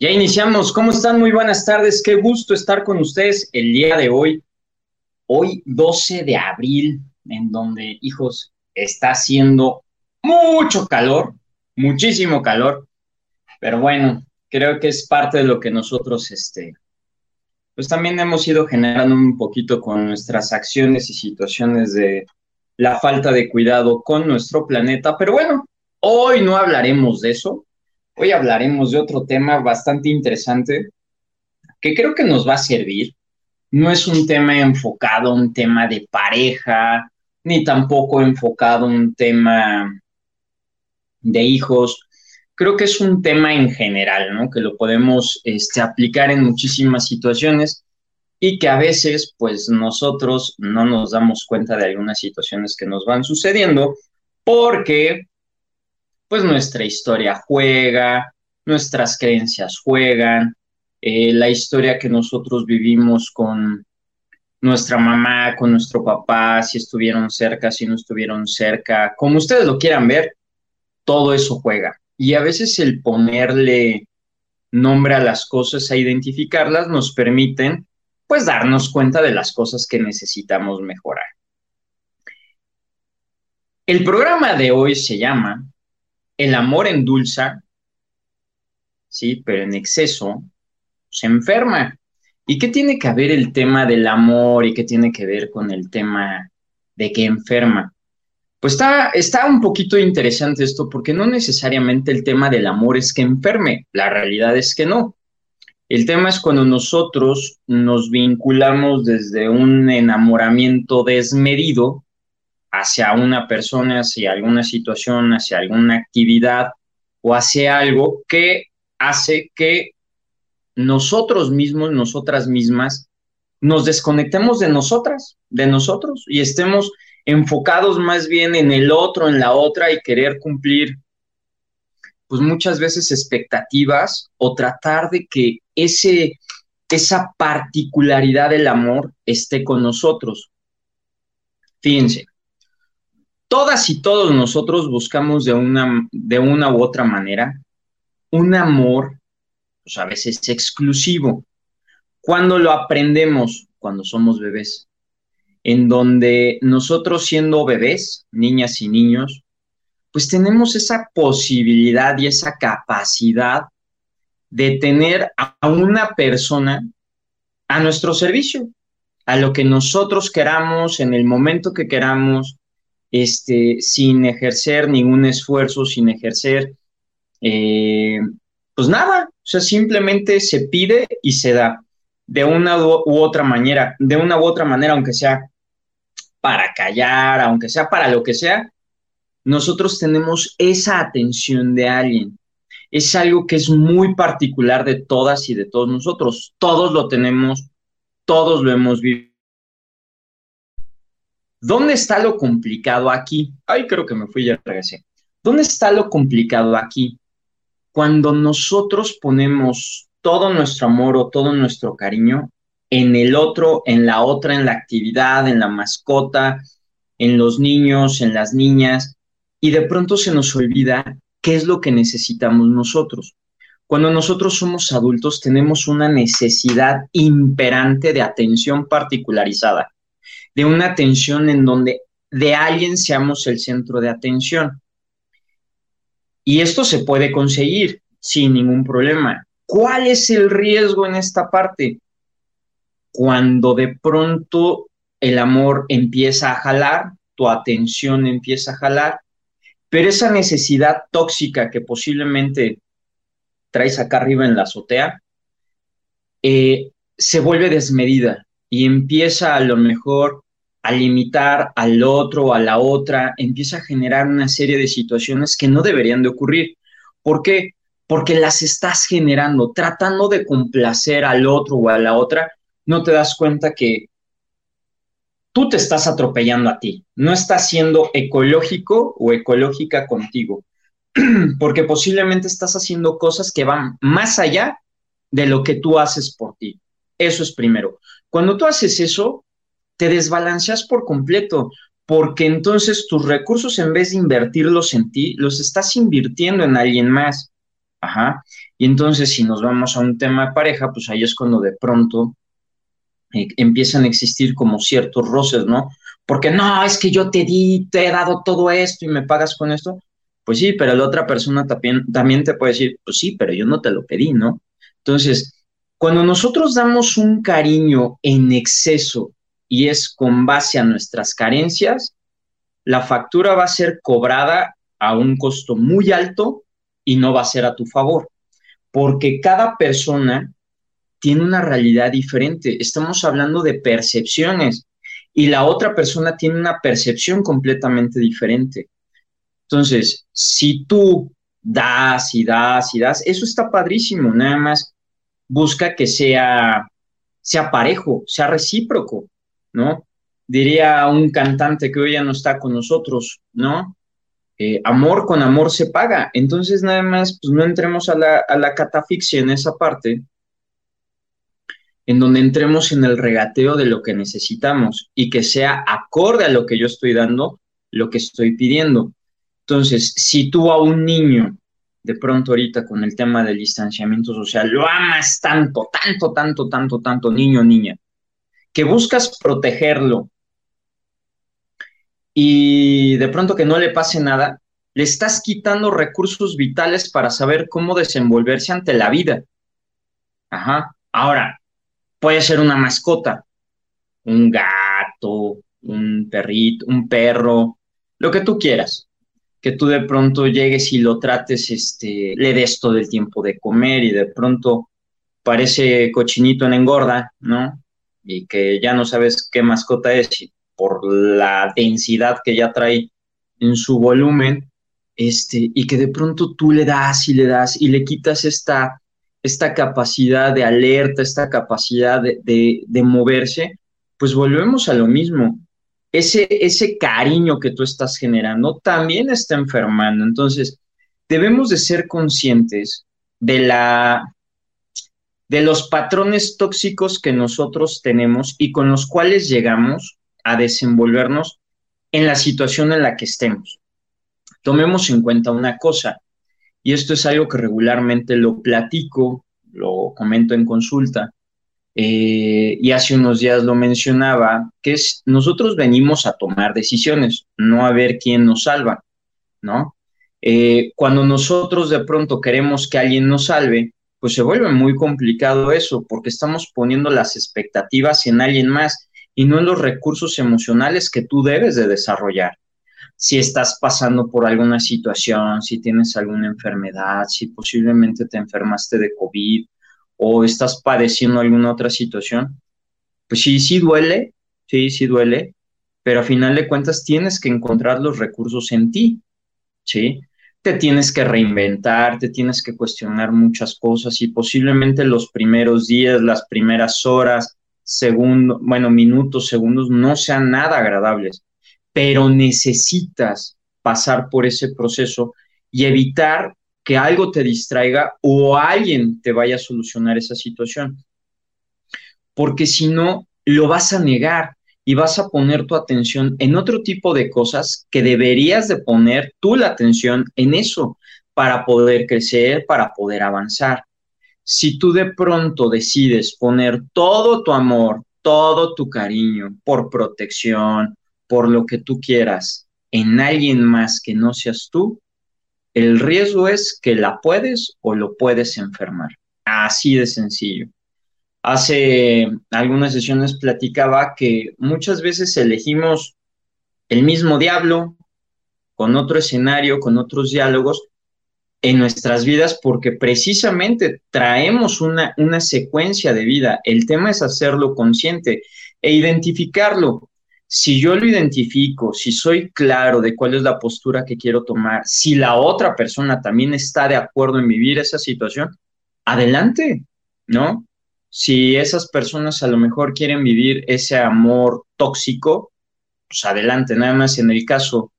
Ya iniciamos. ¿Cómo están? Muy buenas tardes. Qué gusto estar con ustedes el día de hoy. Hoy 12 de abril, en donde, hijos, está haciendo mucho calor, muchísimo calor. Pero bueno, creo que es parte de lo que nosotros, este, pues también hemos ido generando un poquito con nuestras acciones y situaciones de la falta de cuidado con nuestro planeta. Pero bueno, hoy no hablaremos de eso. Hoy hablaremos de otro tema bastante interesante que creo que nos va a servir. No es un tema enfocado a un tema de pareja, ni tampoco enfocado a un tema de hijos. Creo que es un tema en general, ¿no? Que lo podemos este, aplicar en muchísimas situaciones y que a veces, pues nosotros no nos damos cuenta de algunas situaciones que nos van sucediendo porque, pues nuestra historia juega, nuestras creencias juegan, eh, la historia que nosotros vivimos con nuestra mamá, con nuestro papá, si estuvieron cerca, si no estuvieron cerca, como ustedes lo quieran ver, todo eso juega. Y a veces el ponerle nombre a las cosas, a identificarlas, nos permiten pues darnos cuenta de las cosas que necesitamos mejorar. El programa de hoy se llama El amor endulza, sí, pero en exceso se enferma. ¿Y qué tiene que ver el tema del amor y qué tiene que ver con el tema de que enferma? Pues está, está un poquito interesante esto porque no necesariamente el tema del amor es que enferme, la realidad es que no. El tema es cuando nosotros nos vinculamos desde un enamoramiento desmedido hacia una persona, hacia alguna situación, hacia alguna actividad o hacia algo que hace que nosotros mismos, nosotras mismas, nos desconectemos de nosotras, de nosotros y estemos enfocados más bien en el otro, en la otra y querer cumplir, pues muchas veces expectativas o tratar de que ese, esa particularidad del amor esté con nosotros. Fíjense, todas y todos nosotros buscamos de una, de una u otra manera un amor, pues a veces exclusivo. Cuando lo aprendemos? Cuando somos bebés en donde nosotros siendo bebés, niñas y niños, pues tenemos esa posibilidad y esa capacidad de tener a una persona a nuestro servicio, a lo que nosotros queramos, en el momento que queramos, este, sin ejercer ningún esfuerzo, sin ejercer, eh, pues nada, o sea, simplemente se pide y se da de una u otra manera, de una u otra manera, aunque sea para callar, aunque sea para lo que sea, nosotros tenemos esa atención de alguien. Es algo que es muy particular de todas y de todos nosotros. Todos lo tenemos, todos lo hemos vivido. ¿Dónde está lo complicado aquí? Ay, creo que me fui ya regresé. ¿Dónde está lo complicado aquí? Cuando nosotros ponemos todo nuestro amor o todo nuestro cariño en el otro, en la otra, en la actividad, en la mascota, en los niños, en las niñas, y de pronto se nos olvida qué es lo que necesitamos nosotros. Cuando nosotros somos adultos tenemos una necesidad imperante de atención particularizada, de una atención en donde de alguien seamos el centro de atención. Y esto se puede conseguir sin ningún problema. ¿Cuál es el riesgo en esta parte? Cuando de pronto el amor empieza a jalar, tu atención empieza a jalar, pero esa necesidad tóxica que posiblemente traes acá arriba en la azotea, eh, se vuelve desmedida y empieza a lo mejor a limitar al otro o a la otra, empieza a generar una serie de situaciones que no deberían de ocurrir. ¿Por qué? porque las estás generando, tratando de complacer al otro o a la otra, no te das cuenta que tú te estás atropellando a ti, no estás siendo ecológico o ecológica contigo, porque posiblemente estás haciendo cosas que van más allá de lo que tú haces por ti. Eso es primero. Cuando tú haces eso, te desbalanceas por completo, porque entonces tus recursos en vez de invertirlos en ti, los estás invirtiendo en alguien más. Ajá. Y entonces si nos vamos a un tema de pareja, pues ahí es cuando de pronto eh, empiezan a existir como ciertos roces, ¿no? Porque no, es que yo te di, te he dado todo esto y me pagas con esto. Pues sí, pero la otra persona también, también te puede decir, pues sí, pero yo no te lo pedí, ¿no? Entonces, cuando nosotros damos un cariño en exceso y es con base a nuestras carencias, la factura va a ser cobrada a un costo muy alto y no va a ser a tu favor, porque cada persona tiene una realidad diferente. Estamos hablando de percepciones y la otra persona tiene una percepción completamente diferente. Entonces, si tú das y das y das, eso está padrísimo, nada más busca que sea, sea parejo, sea recíproco. ¿No? Diría un cantante que hoy ya no está con nosotros, ¿no? Eh, amor con amor se paga. Entonces, nada más, pues no entremos a la, a la catafixia en esa parte, en donde entremos en el regateo de lo que necesitamos y que sea acorde a lo que yo estoy dando, lo que estoy pidiendo. Entonces, si tú a un niño, de pronto ahorita con el tema del distanciamiento social, lo amas tanto, tanto, tanto, tanto, tanto, niño, niña, que buscas protegerlo y de pronto que no le pase nada, le estás quitando recursos vitales para saber cómo desenvolverse ante la vida. Ajá. Ahora, puede ser una mascota, un gato, un perrito, un perro, lo que tú quieras. Que tú de pronto llegues y lo trates, este, le des todo el tiempo de comer y de pronto parece cochinito en engorda, ¿no? Y que ya no sabes qué mascota es por la densidad que ya trae en su volumen, este, y que de pronto tú le das y le das y le quitas esta, esta capacidad de alerta, esta capacidad de, de, moverse, pues volvemos a lo mismo. Ese, ese cariño que tú estás generando también está enfermando. Entonces, debemos de ser conscientes de la, de los patrones tóxicos que nosotros tenemos y con los cuales llegamos a desenvolvernos en la situación en la que estemos. Tomemos en cuenta una cosa, y esto es algo que regularmente lo platico, lo comento en consulta, eh, y hace unos días lo mencionaba, que es nosotros venimos a tomar decisiones, no a ver quién nos salva, ¿no? Eh, cuando nosotros de pronto queremos que alguien nos salve, pues se vuelve muy complicado eso, porque estamos poniendo las expectativas en alguien más y no en los recursos emocionales que tú debes de desarrollar. Si estás pasando por alguna situación, si tienes alguna enfermedad, si posiblemente te enfermaste de COVID o estás padeciendo alguna otra situación, pues sí, sí duele, sí, sí duele, pero a final de cuentas tienes que encontrar los recursos en ti, ¿sí? Te tienes que reinventar, te tienes que cuestionar muchas cosas y posiblemente los primeros días, las primeras horas, segundos, bueno, minutos, segundos, no sean nada agradables, pero necesitas pasar por ese proceso y evitar que algo te distraiga o alguien te vaya a solucionar esa situación. Porque si no, lo vas a negar y vas a poner tu atención en otro tipo de cosas que deberías de poner tú la atención en eso para poder crecer, para poder avanzar. Si tú de pronto decides poner todo tu amor, todo tu cariño por protección, por lo que tú quieras, en alguien más que no seas tú, el riesgo es que la puedes o lo puedes enfermar. Así de sencillo hace algunas sesiones platicaba que muchas veces elegimos el mismo diablo con otro escenario, con otros diálogos en nuestras vidas porque precisamente traemos una, una secuencia de vida. El tema es hacerlo consciente e identificarlo. si yo lo identifico, si soy claro de cuál es la postura que quiero tomar, si la otra persona también está de acuerdo en vivir esa situación, adelante, ¿no? Si esas personas a lo mejor quieren vivir ese amor tóxico, pues adelante, nada más en el caso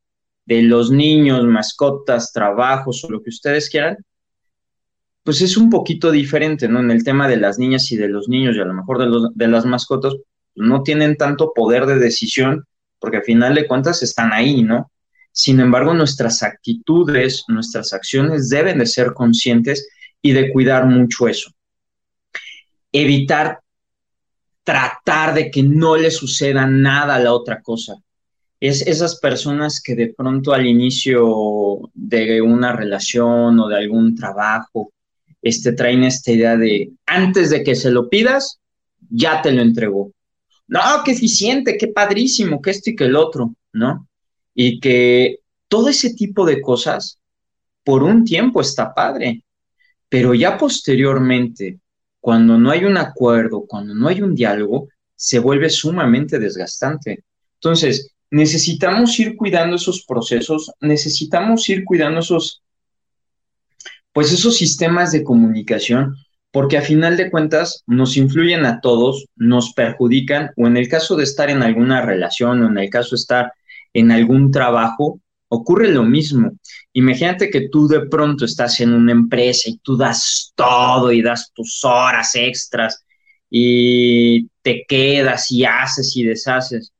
de los niños, mascotas, trabajos o lo que ustedes quieran, pues es un poquito diferente, ¿no? En el tema de las niñas y de los niños y a lo mejor de, las mascotas, no tienen tanto poder de decisión porque al final de cuentas están ahí, ¿no? Sin embargo, nuestras actitudes, nuestras acciones deben de ser conscientes y de cuidar mucho eso. Evitar tratar de que no le suceda nada a la otra cosa. Es esas personas que de pronto al inicio de una relación o de algún trabajo, este, traen esta idea de antes de que se lo pidas, ya te lo entregó. No, qué eficiente, qué padrísimo, que esto y que el otro, ¿no? Y que todo ese tipo de cosas, por un tiempo está padre, pero ya posteriormente, cuando no hay un acuerdo, cuando no hay un diálogo, se vuelve sumamente desgastante. Entonces, necesitamos ir cuidando esos procesos, necesitamos ir cuidando esos pues esos sistemas de comunicación, porque a final de cuentas nos influyen a todos, nos perjudican, o en el caso de estar en alguna relación, o en el caso de estar en algún trabajo, ocurre lo mismo. Imagínate que tú de pronto estás en una empresa y tú das todo y das tus horas extras y te quedas y haces y deshaces.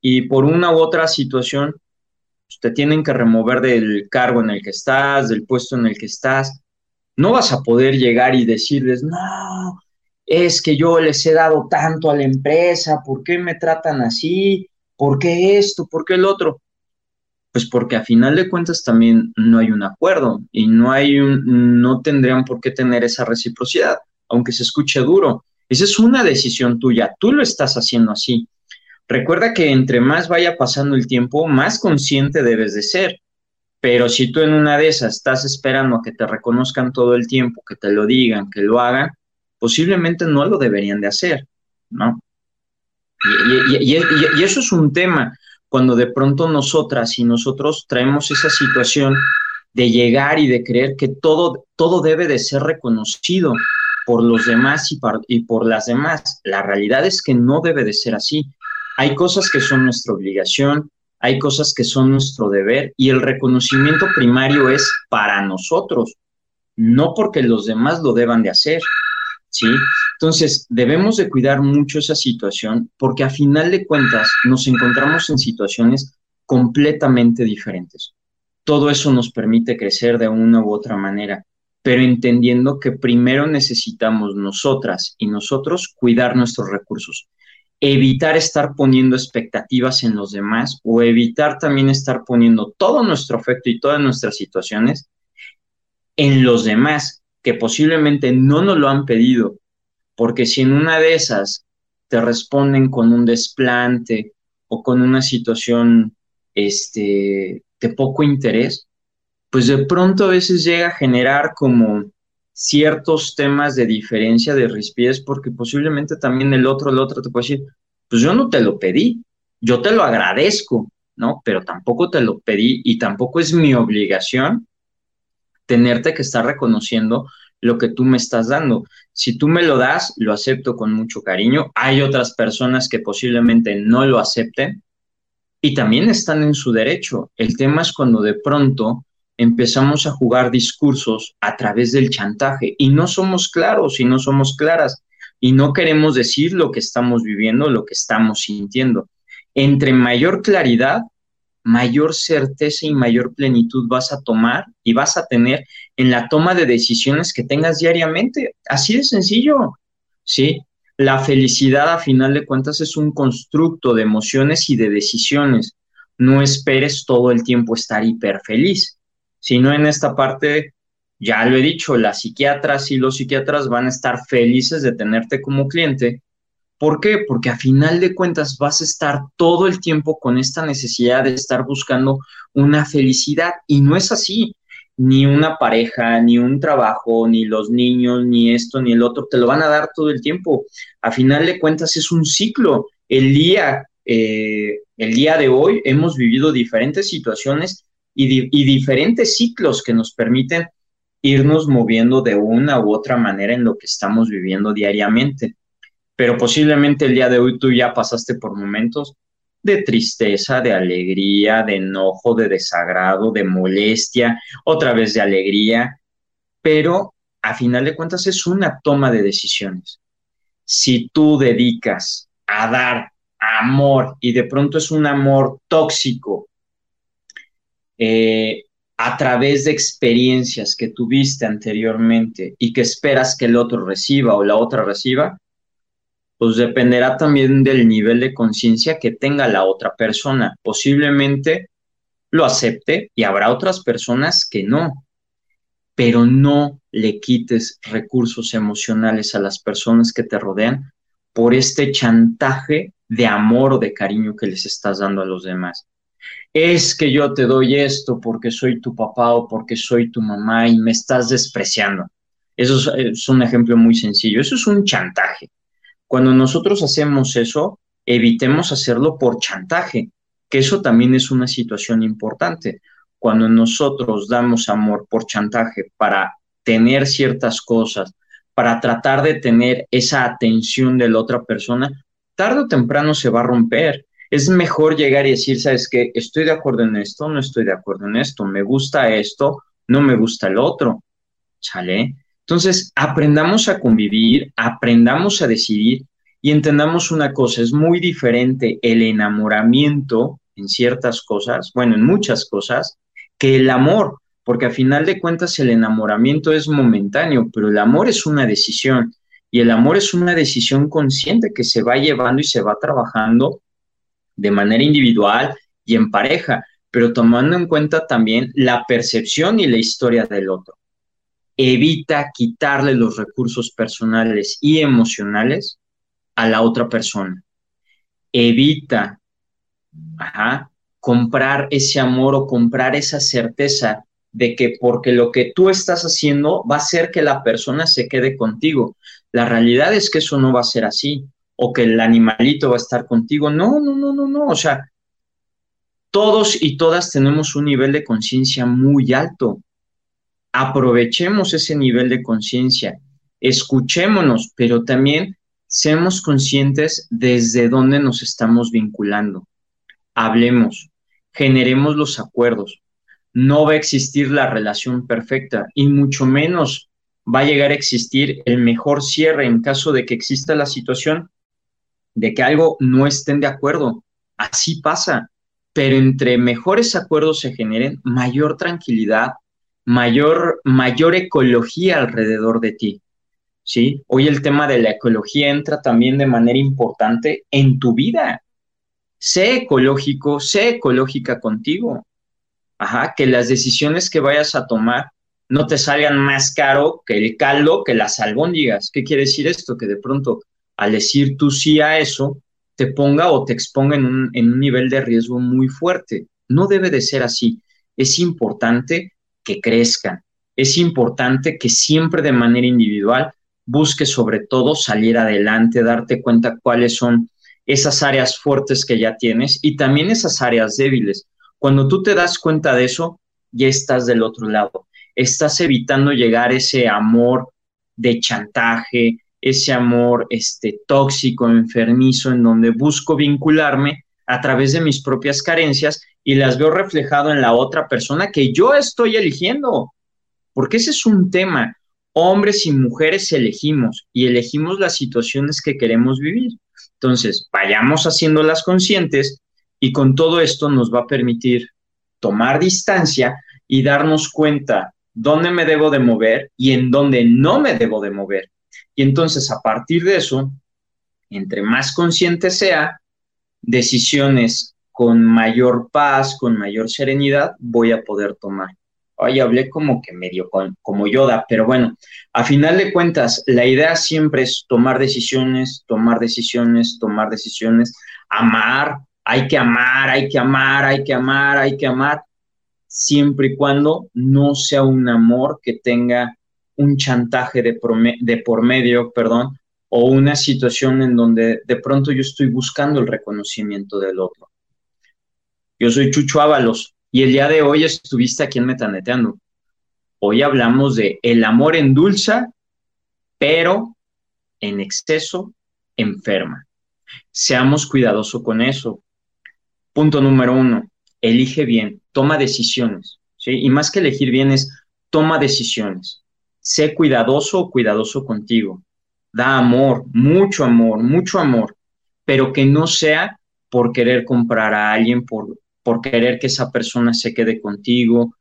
Y por una u otra situación te tienen que remover del cargo en el que estás, del puesto en el que estás. No vas a poder llegar y decirles, no, es que yo les he dado tanto a la empresa, ¿por qué me tratan así? ¿Por qué esto? ¿Por qué el otro? Pues porque a final de cuentas también no hay un acuerdo y no hay un, no tendrían por qué tener esa reciprocidad, aunque se escuche duro. Esa es una decisión tuya, tú lo estás haciendo así. Recuerda que entre más vaya pasando el tiempo, más consciente debes de ser. Pero si tú en una de esas estás esperando a que te reconozcan todo el tiempo, que te lo digan, que lo hagan, posiblemente no lo deberían de hacer, ¿no? Y, y, eso es un tema, cuando de pronto nosotras y nosotros traemos esa situación de llegar y de creer que todo, todo debe de ser reconocido por los demás y, y por las demás. La realidad es que no debe de ser así. Hay cosas que son nuestra obligación, hay cosas que son nuestro deber y el reconocimiento primario es para nosotros, no porque los demás lo deban de hacer. ¿Sí? Entonces, debemos de cuidar mucho esa situación porque a final de cuentas nos encontramos en situaciones completamente diferentes. Todo eso nos permite crecer de una u otra manera, pero entendiendo que primero necesitamos nosotras y nosotros cuidar nuestros recursos evitar estar poniendo expectativas en los demás o evitar también estar poniendo todo nuestro afecto y todas nuestras situaciones en los demás, que posiblemente no nos lo han pedido, porque si en una de esas te responden con un desplante o con una situación este, de poco interés, pues de pronto a veces llega a generar como ciertos temas de diferencia de rispidez, porque posiblemente también el otro, el otro te puede decir, pues yo no te lo pedí, yo te lo agradezco, ¿no? Pero tampoco te lo pedí y tampoco es mi obligación tenerte que estar reconociendo lo que tú me estás dando. Si tú me lo das, lo acepto con mucho cariño. Hay otras personas que posiblemente no lo acepten y también están en su derecho. El tema es cuando de pronto empezamos a jugar discursos a través del chantaje y no somos claros y no somos claras y no queremos decir lo que estamos viviendo, lo que estamos sintiendo. Entre mayor claridad, mayor certeza y mayor plenitud vas a tomar y vas a tener en la toma de decisiones que tengas diariamente. Así de sencillo, ¿sí? La felicidad a final de cuentas es un constructo de emociones y de decisiones. No esperes todo el tiempo estar hiper feliz sino en esta parte, ya lo he dicho, las psiquiatras y los psiquiatras van a estar felices de tenerte como cliente. ¿Por qué? Porque a final de cuentas vas a estar todo el tiempo con esta necesidad de estar buscando una felicidad y no es así. Ni una pareja, ni un trabajo, ni los niños, ni esto, ni el otro, te lo van a dar todo el tiempo. A final de cuentas es un ciclo. El día eh, el día de hoy hemos vivido diferentes situaciones y, y diferentes ciclos que nos permiten irnos moviendo de una u otra manera en lo que estamos viviendo diariamente. Pero posiblemente el día de hoy tú ya pasaste por momentos de tristeza, de alegría, de enojo, de desagrado, de molestia, otra vez de alegría, pero a final de cuentas es una toma de decisiones. Si tú dedicas a dar amor y de pronto es un amor tóxico eh, a través de experiencias que tuviste anteriormente y que esperas que el otro reciba o la otra reciba, pues dependerá también del nivel de conciencia que tenga la otra persona. Posiblemente lo acepte y habrá otras personas que no, pero no le quites recursos emocionales a las personas que te rodean por este chantaje de amor o de cariño que les estás dando a los demás. Es que yo te doy esto porque soy tu papá o porque soy tu mamá y me estás despreciando. Eso es, un ejemplo muy sencillo. Eso es un chantaje. Cuando nosotros hacemos eso, evitemos hacerlo por chantaje, que eso también es una situación importante. Cuando nosotros damos amor por chantaje para tener ciertas cosas, para tratar de tener esa atención de la otra persona, tarde o temprano se va a romper. Es mejor llegar y decir, sabes que estoy de acuerdo en esto, no estoy de acuerdo en esto, me gusta esto, no me gusta el otro. ¿Sale? Entonces, aprendamos a convivir, aprendamos a decidir y entendamos una cosa, es muy diferente el enamoramiento en ciertas cosas, bueno, en muchas cosas, que el amor porque a final de cuentas el enamoramiento es momentáneo, pero el amor es una decisión y el amor es una decisión consciente que se va llevando y se va trabajando de manera individual y en pareja, pero tomando en cuenta también la percepción y la historia del otro. Evita quitarle los recursos personales y emocionales a la otra persona. Evita comprar ese amor o comprar esa certeza de que porque lo que tú estás haciendo va a hacer que la persona se quede contigo. La realidad es que eso no va a ser así, o que el animalito va a estar contigo. No, no, no, no, no. O sea, todos y todas tenemos un nivel de conciencia muy alto. Aprovechemos ese nivel de conciencia, escuchémonos, pero también seamos conscientes desde dónde nos estamos vinculando. Hablemos, generemos los acuerdos no va a existir la relación perfecta y mucho menos va a llegar a existir el mejor cierre en caso de que exista la situación de que algo no estén de acuerdo. Así pasa, pero entre mejores acuerdos se generen, mayor tranquilidad, mayor, mayor ecología alrededor de ti. ¿Sí? Hoy el tema de la ecología entra también de manera importante en tu vida. Sé ecológico, sé ecológica contigo. Ajá, que las decisiones que vayas a tomar no te salgan más caro que el caldo, que las albóndigas. ¿Qué quiere decir esto? Que de pronto, al decir tú sí a eso, te ponga o te exponga en un, en un nivel de riesgo muy fuerte. No debe de ser así. Es importante crezcan. Es importante que siempre de manera individual busques sobre todo salir adelante, darte cuenta cuáles son esas áreas fuertes que ya tienes y también esas áreas débiles cuando tú te das cuenta de eso, ya estás del otro lado. Estás evitando llegar ese amor de chantaje, ese amor este, tóxico, enfermizo, en donde busco vincularme a través de mis propias carencias y las veo reflejado en la otra persona que yo estoy eligiendo. Porque ese es un tema. Hombres y mujeres elegimos y elegimos las situaciones que queremos vivir. Entonces, vayamos haciéndolas conscientes y con todo esto nos va a permitir tomar distancia y darnos cuenta dónde me debo de mover y en dónde no me debo de mover. Y entonces a partir de eso, entre más consciente sea, decisiones con mayor paz, con mayor serenidad, voy a poder tomar. Hoy hablé como que medio como Yoda, pero bueno, a final de cuentas, la idea siempre es tomar decisiones, tomar decisiones, tomar decisiones, amar, hay que amar, hay que amar, hay que amar, hay que amar, siempre y cuando no sea un amor que tenga un chantaje de, por medio, perdón, o una situación en donde de pronto yo estoy buscando el reconocimiento del otro. Yo soy Chucho Ábalos y el día de hoy estuviste aquí en Metaneteando. Hoy hablamos de el amor endulza, pero en exceso enferma. Seamos cuidadosos con eso. Punto número uno, elige bien, toma decisiones. ¿sí? Y más que elegir bien es toma decisiones. Sé cuidadoso o cuidadoso contigo. Da amor, mucho amor, mucho amor, pero que no sea por querer comprar a alguien, por, por querer que esa persona se quede contigo,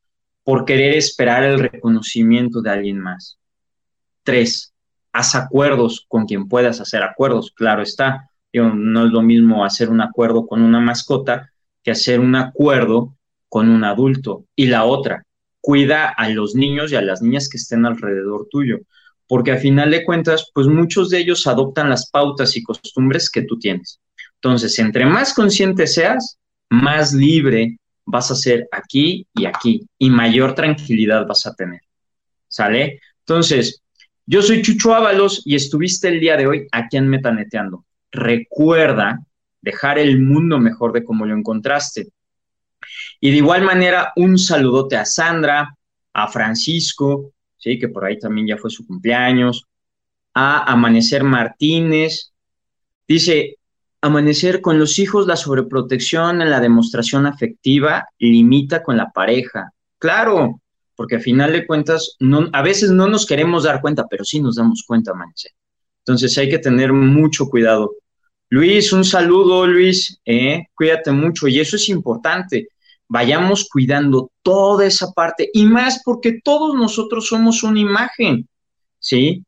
por querer esperar el reconocimiento de alguien más. Tres, haz acuerdos con quien puedas hacer acuerdos, claro está. no es lo mismo hacer un acuerdo con una mascota que hacer un acuerdo con un adulto. Y la otra, cuida a los niños y a las niñas que estén alrededor tuyo, porque a final de cuentas, pues muchos de ellos adoptan las pautas y costumbres que tú tienes. Entonces, entre más consciente seas, más libre vas a ser aquí y aquí y mayor tranquilidad vas a tener. ¿Sale? Entonces, yo soy Chucho Ábalos y estuviste el día de hoy aquí en Metaneteando. Recuerda dejar el mundo mejor de como lo encontraste. Y de igual manera, un saludote a Sandra, a Francisco, ¿sí? que por ahí también ya fue su cumpleaños, a Amanecer Martínez. Dice, Amanecer con los hijos, la sobreprotección en la demostración afectiva limita con la pareja. Claro, porque a final de cuentas, a veces no nos queremos dar cuenta, pero sí nos damos cuenta, Amanecer. Entonces hay que tener mucho cuidado. Luis, un saludo, Luis. ¿eh? cuídate mucho y eso es importante vayamos cuidando toda esa parte y más porque todos nosotros somos una imagen, ¿sí?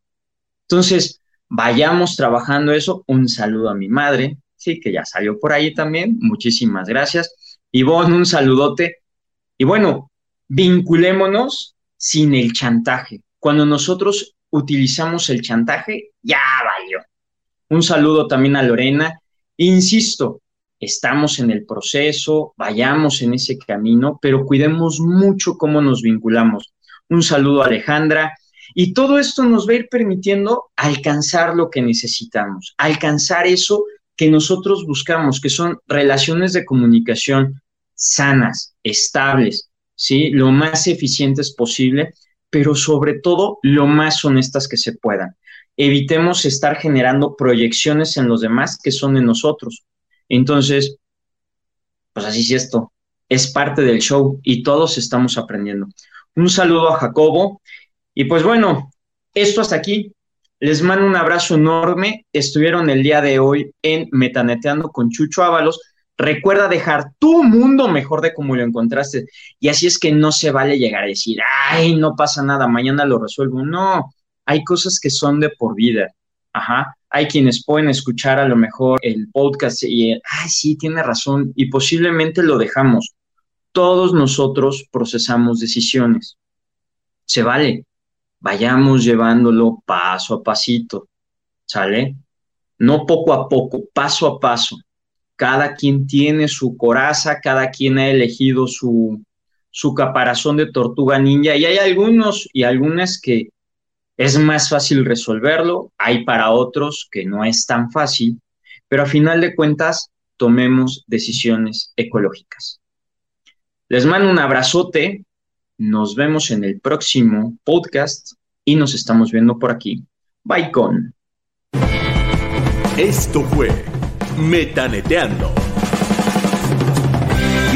Entonces, vayamos trabajando eso. Un saludo a mi madre, sí, que ya salió por ahí también. Muchísimas gracias. Ivonne, un saludote. Y bueno, vinculémonos sin el chantaje. Cuando nosotros utilizamos el chantaje, ya valió. Un saludo también a Lorena. Insisto, estamos en el proceso, vayamos en ese camino, pero cuidemos mucho cómo nos vinculamos. Un saludo a Alejandra. Y todo esto nos va a ir permitiendo alcanzar lo que necesitamos, alcanzar eso que nosotros buscamos, que son relaciones de comunicación sanas, estables, ¿sí? Lo más eficientes posible, pero sobre todo lo más honestas que se puedan. Evitemos estar generando proyecciones en los demás que son de nosotros. Entonces, pues así es esto, es parte del show y todos estamos aprendiendo. Un saludo a Jacobo y pues bueno, esto hasta aquí. Les mando un abrazo enorme. Estuvieron el día de hoy en Metaneteando con Chucho Ábalos. Recuerda dejar tu mundo mejor de como lo encontraste. Y así es que no se vale llegar a decir, ay, no pasa nada, mañana lo resuelvo. No, hay cosas que son de por vida. Ajá hay quienes pueden escuchar a lo mejor el podcast y, ay, sí, tiene razón, y posiblemente lo dejamos. Todos nosotros procesamos decisiones. Se vale. Vayamos llevándolo paso a pasito. ¿Sale? No poco a poco, paso a paso. Cada quien tiene su coraza, cada quien ha elegido su, su caparazón de tortuga ninja y hay algunos y algunas que es más fácil resolverlo, hay para otros que no es tan fácil, pero a final de cuentas tomemos decisiones ecológicas. Les mando un abrazote, nos vemos en el próximo podcast y nos estamos viendo por aquí. Bye con. Esto fue Metaneteando.